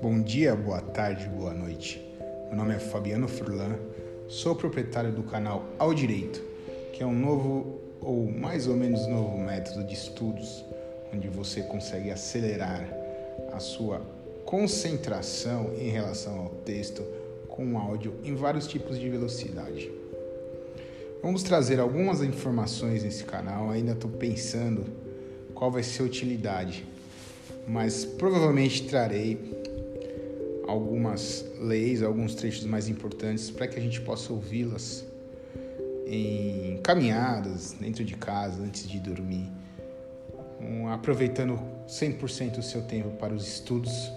Bom dia, boa tarde, boa noite. Meu nome é Fabiano Furlan, sou proprietário do canal Ao Direito, que é um novo ou mais ou menos novo método de estudos onde você consegue acelerar a sua concentração em relação ao texto com áudio em vários tipos de velocidade. Vamos trazer algumas informações nesse canal, ainda estou pensando qual vai ser a utilidade, mas provavelmente trarei algumas leis, alguns trechos mais importantes para que a gente possa ouvi-las em caminhadas, dentro de casa, antes de dormir, um, aproveitando 100% o seu tempo para os estudos